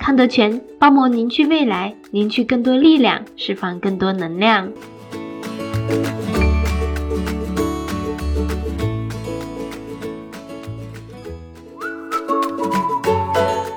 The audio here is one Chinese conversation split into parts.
康德全包膜凝聚未来，凝聚更多力量，释放更多能量。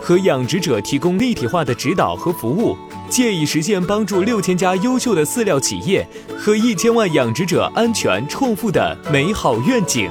和养殖者提供立体化的指导和服务，借以实现帮助六千家优秀的饲料企业和一千万养殖者安全创富的美好愿景。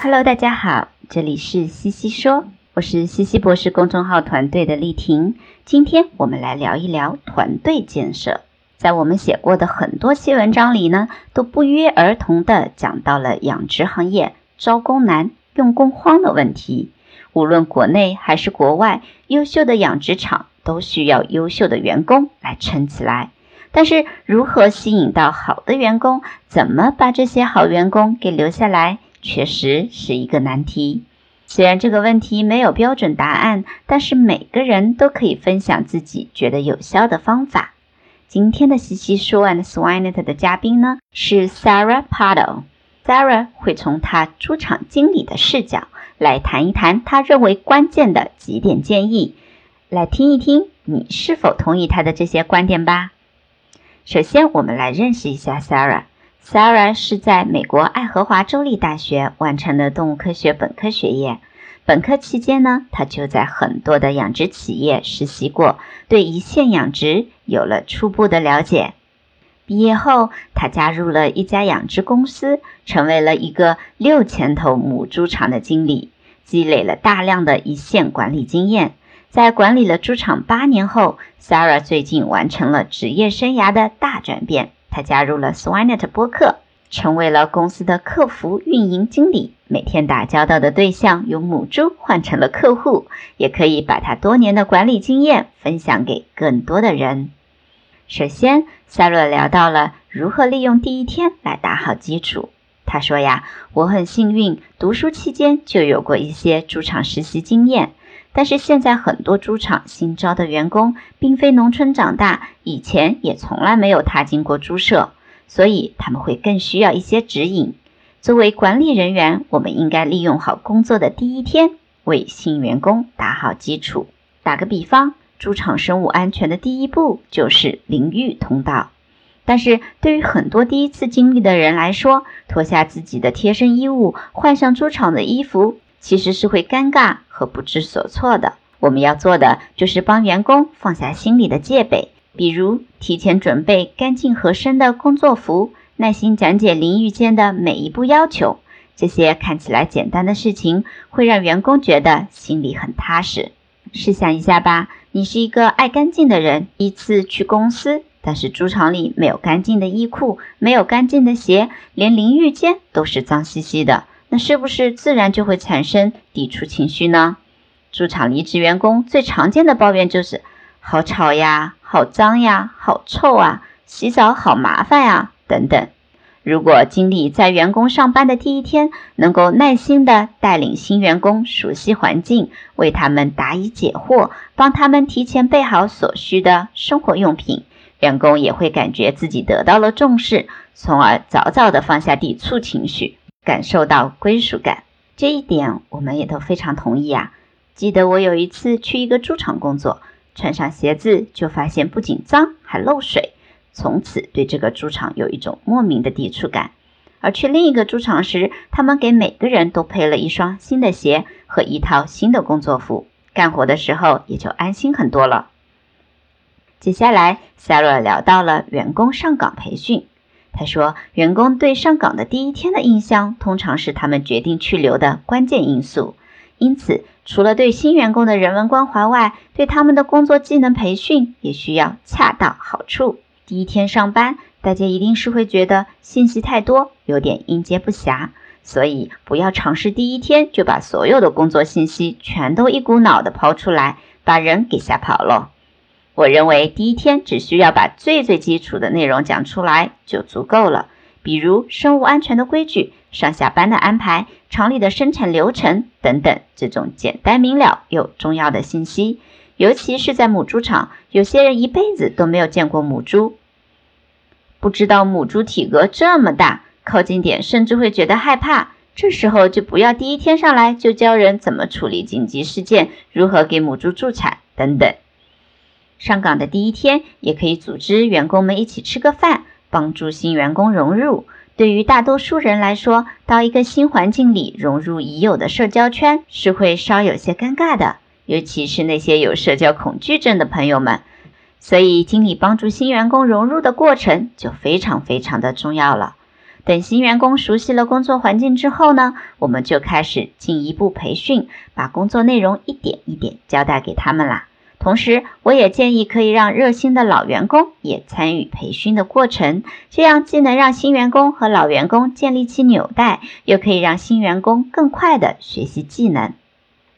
Hello，大家好，这里是西西说，我是西西博士公众号团队的丽婷。今天我们来聊一聊团队建设。在我们写过的很多期文章里呢，都不约而同的讲到了养殖行业。招工难、用工荒的问题，无论国内还是国外，优秀的养殖场都需要优秀的员工来撑起来。但是，如何吸引到好的员工，怎么把这些好员工给留下来，确实是一个难题。虽然这个问题没有标准答案，但是每个人都可以分享自己觉得有效的方法。今天的西西说 and Swinet 的嘉宾呢，是 Sarah Paddle。Sarah 会从他猪场经理的视角来谈一谈他认为关键的几点建议，来听一听你是否同意他的这些观点吧。首先，我们来认识一下 Sarah。Sarah 是在美国爱荷华州立大学完成的动物科学本科学业。本科期间呢，他就在很多的养殖企业实习过，对一线养殖有了初步的了解。毕业后，他加入了一家养殖公司，成为了一个六千头母猪场的经理，积累了大量的一线管理经验。在管理了猪场八年后，Sarah 最近完成了职业生涯的大转变，他加入了 Swinet 播客，成为了公司的客服运营经理。每天打交道的对象由母猪换成了客户，也可以把他多年的管理经验分享给更多的人。首先，塞洛聊到了如何利用第一天来打好基础。他说呀，我很幸运，读书期间就有过一些猪场实习经验。但是现在很多猪场新招的员工并非农村长大，以前也从来没有踏进过猪舍，所以他们会更需要一些指引。作为管理人员，我们应该利用好工作的第一天，为新员工打好基础。打个比方。猪场生物安全的第一步就是淋浴通道，但是对于很多第一次经历的人来说，脱下自己的贴身衣物，换上猪场的衣服，其实是会尴尬和不知所措的。我们要做的就是帮员工放下心里的戒备，比如提前准备干净合身的工作服，耐心讲解淋浴间的每一步要求。这些看起来简单的事情，会让员工觉得心里很踏实。试想一下吧，你是一个爱干净的人，一次去公司，但是猪场里没有干净的衣裤，没有干净的鞋，连淋浴间都是脏兮兮的，那是不是自然就会产生抵触情绪呢？猪场离职员工最常见的抱怨就是好吵呀，好脏呀，好臭啊，洗澡好麻烦呀，等等。如果经理在员工上班的第一天能够耐心地带领新员工熟悉环境，为他们答疑解惑，帮他们提前备好所需的生活用品，员工也会感觉自己得到了重视，从而早早的放下抵触情绪，感受到归属感。这一点我们也都非常同意啊。记得我有一次去一个猪场工作，穿上鞋子就发现不仅脏还漏水，从此对这个猪场有一种莫名的抵触感。而去另一个猪场时，他们给每个人都配了一双新的鞋和一套新的工作服，干活的时候也就安心很多了。接下来塞洛聊到了员工上岗培训。他说，员工对上岗的第一天的印象，通常是他们决定去留的关键因素。因此，除了对新员工的人文关怀外，对他们的工作技能培训也需要恰到好处。第一天上班。大家一定是会觉得信息太多，有点应接不暇，所以不要尝试第一天就把所有的工作信息全都一股脑的抛出来，把人给吓跑了。我认为第一天只需要把最最基础的内容讲出来就足够了，比如生物安全的规矩、上下班的安排、厂里的生产流程等等，这种简单明了又重要的信息。尤其是在母猪场，有些人一辈子都没有见过母猪。不知道母猪体格这么大，靠近点甚至会觉得害怕。这时候就不要第一天上来就教人怎么处理紧急事件，如何给母猪助产等等。上岗的第一天，也可以组织员工们一起吃个饭，帮助新员工融入。对于大多数人来说，到一个新环境里融入已有的社交圈是会稍有些尴尬的，尤其是那些有社交恐惧症的朋友们。所以，经理帮助新员工融入的过程就非常非常的重要了。等新员工熟悉了工作环境之后呢，我们就开始进一步培训，把工作内容一点一点交代给他们啦。同时，我也建议可以让热心的老员工也参与培训的过程，这样既能让新员工和老员工建立起纽带，又可以让新员工更快的学习技能。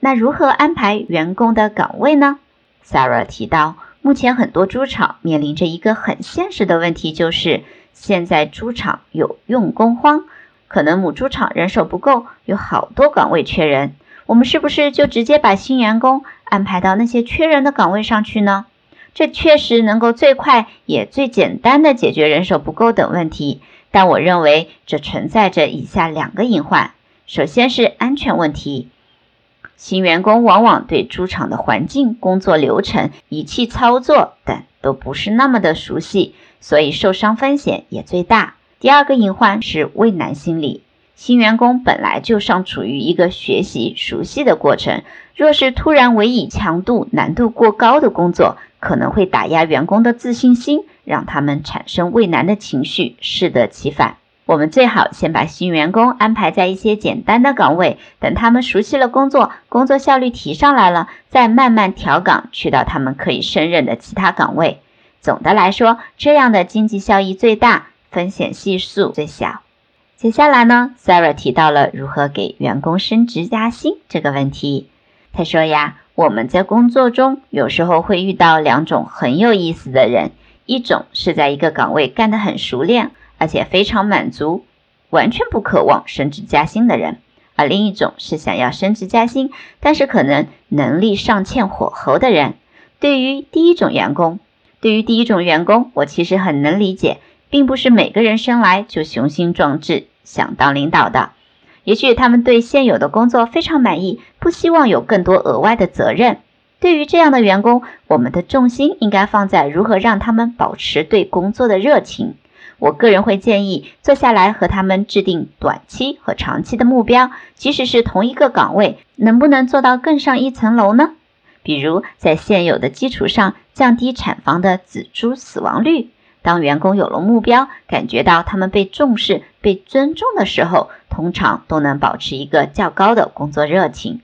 那如何安排员工的岗位呢？Sarah 提到。目前很多猪场面临着一个很现实的问题，就是现在猪场有用工荒，可能母猪场人手不够，有好多岗位缺人。我们是不是就直接把新员工安排到那些缺人的岗位上去呢？这确实能够最快也最简单的解决人手不够等问题，但我认为这存在着以下两个隐患：首先是安全问题。新员工往往对猪场的环境、工作流程、仪器操作等都不是那么的熟悉，所以受伤风险也最大。第二个隐患是畏难心理，新员工本来就尚处于一个学习熟悉的过程，若是突然委以强度、难度过高的工作，可能会打压员工的自信心，让他们产生畏难的情绪，适得其反。我们最好先把新员工安排在一些简单的岗位，等他们熟悉了工作，工作效率提上来了，再慢慢调岗去到他们可以胜任的其他岗位。总的来说，这样的经济效益最大，风险系数最小。接下来呢，Sarah 提到了如何给员工升职加薪这个问题。他说呀，我们在工作中有时候会遇到两种很有意思的人，一种是在一个岗位干得很熟练。而且非常满足，完全不渴望升职加薪的人；而另一种是想要升职加薪，但是可能能力尚欠火候的人。对于第一种员工，对于第一种员工，我其实很能理解，并不是每个人生来就雄心壮志想当领导的。也许他们对现有的工作非常满意，不希望有更多额外的责任。对于这样的员工，我们的重心应该放在如何让他们保持对工作的热情。我个人会建议坐下来和他们制定短期和长期的目标，即使是同一个岗位，能不能做到更上一层楼呢？比如在现有的基础上降低产房的仔猪死亡率。当员工有了目标，感觉到他们被重视、被尊重的时候，通常都能保持一个较高的工作热情。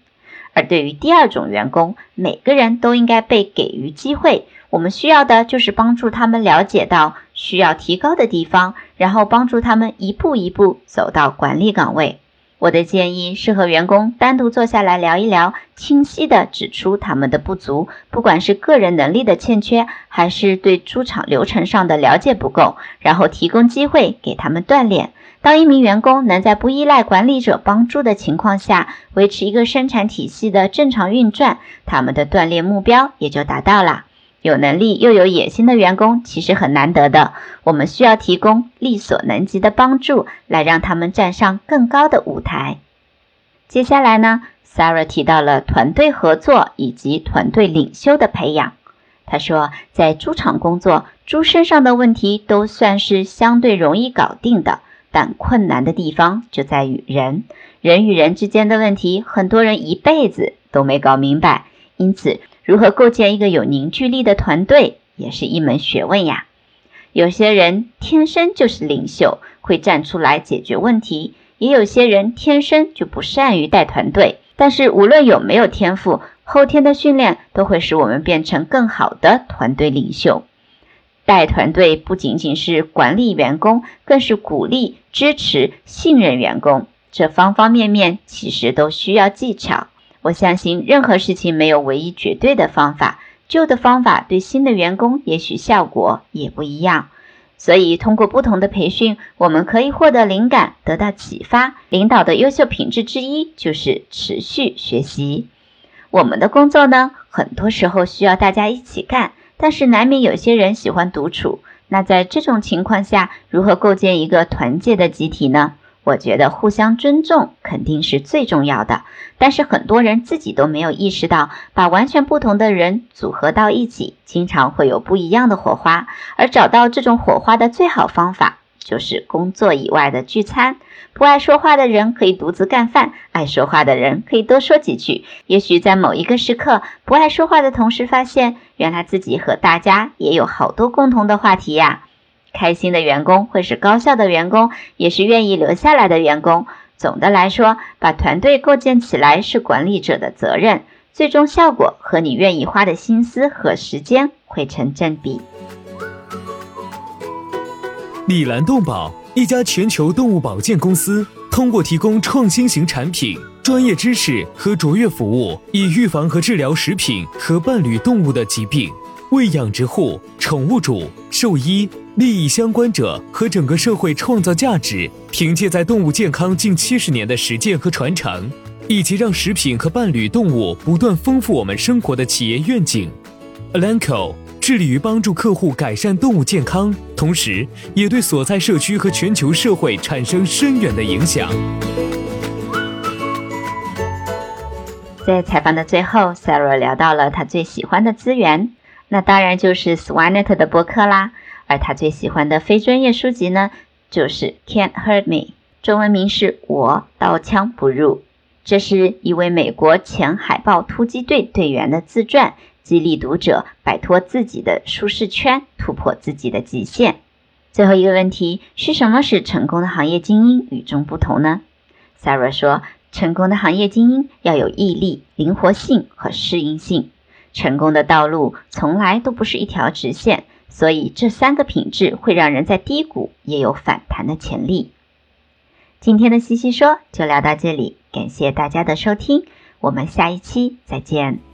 而对于第二种员工，每个人都应该被给予机会。我们需要的就是帮助他们了解到需要提高的地方，然后帮助他们一步一步走到管理岗位。我的建议是和员工单独坐下来聊一聊，清晰地指出他们的不足，不管是个人能力的欠缺，还是对猪场流程上的了解不够，然后提供机会给他们锻炼。当一名员工能在不依赖管理者帮助的情况下，维持一个生产体系的正常运转，他们的锻炼目标也就达到了。有能力又有野心的员工其实很难得的，我们需要提供力所能及的帮助，来让他们站上更高的舞台。接下来呢，Sarah 提到了团队合作以及团队领袖的培养。他说，在猪场工作，猪身上的问题都算是相对容易搞定的，但困难的地方就在于人，人与人之间的问题，很多人一辈子都没搞明白，因此。如何构建一个有凝聚力的团队，也是一门学问呀。有些人天生就是领袖，会站出来解决问题；也有些人天生就不善于带团队。但是无论有没有天赋，后天的训练都会使我们变成更好的团队领袖。带团队不仅仅是管理员工，更是鼓励、支持、信任员工，这方方面面其实都需要技巧。我相信任何事情没有唯一绝对的方法，旧的方法对新的员工也许效果也不一样。所以通过不同的培训，我们可以获得灵感，得到启发。领导的优秀品质之一就是持续学习。我们的工作呢，很多时候需要大家一起干，但是难免有些人喜欢独处。那在这种情况下，如何构建一个团结的集体呢？我觉得互相尊重肯定是最重要的，但是很多人自己都没有意识到，把完全不同的人组合到一起，经常会有不一样的火花。而找到这种火花的最好方法，就是工作以外的聚餐。不爱说话的人可以独自干饭，爱说话的人可以多说几句。也许在某一个时刻，不爱说话的同事发现，原来自己和大家也有好多共同的话题呀。开心的员工会是高效的员工，也是愿意留下来的员工。总的来说，把团队构建起来是管理者的责任，最终效果和你愿意花的心思和时间会成正比。李兰动保，一家全球动物保健公司，通过提供创新型产品、专业知识和卓越服务，以预防和治疗食品和伴侣动物的疾病。为养殖户、宠物主、兽医、利益相关者和整个社会创造价值，凭借在动物健康近七十年的实践和传承，以及让食品和伴侣动物不断丰富我们生活的企业愿景，Alanco 致力于帮助客户改善动物健康，同时也对所在社区和全球社会产生深远的影响。在采访的最后，Sarah 聊到了他最喜欢的资源。那当然就是 Swanet 的博客啦，而他最喜欢的非专业书籍呢，就是《Can't Hurt Me》，中文名是我刀枪不入。这是一位美国前海豹突击队队员的自传，激励读者摆脱自己的舒适圈，突破自己的极限。最后一个问题是什么使成功的行业精英与众不同呢？Sarah 说，成功的行业精英要有毅力、灵活性和适应性。成功的道路从来都不是一条直线，所以这三个品质会让人在低谷也有反弹的潜力。今天的西西说就聊到这里，感谢大家的收听，我们下一期再见。